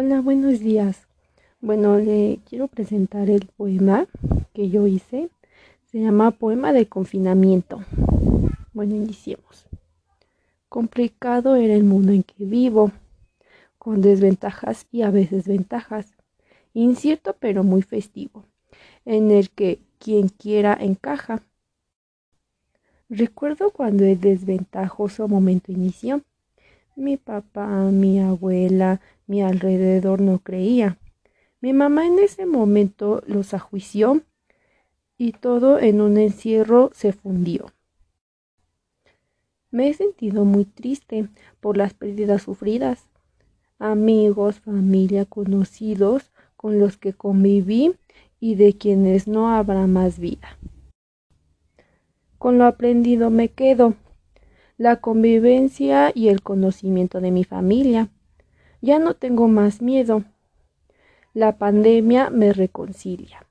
Hola, buenos días. Bueno, le quiero presentar el poema que yo hice. Se llama Poema de Confinamiento. Bueno, iniciemos. Complicado era el mundo en que vivo, con desventajas y a veces ventajas. Incierto pero muy festivo, en el que quien quiera encaja. Recuerdo cuando el desventajoso momento inició. Mi papá, mi abuela, mi alrededor no creía. Mi mamá en ese momento los ajuició y todo en un encierro se fundió. Me he sentido muy triste por las pérdidas sufridas. Amigos, familia, conocidos con los que conviví y de quienes no habrá más vida. Con lo aprendido me quedo la convivencia y el conocimiento de mi familia. Ya no tengo más miedo. La pandemia me reconcilia.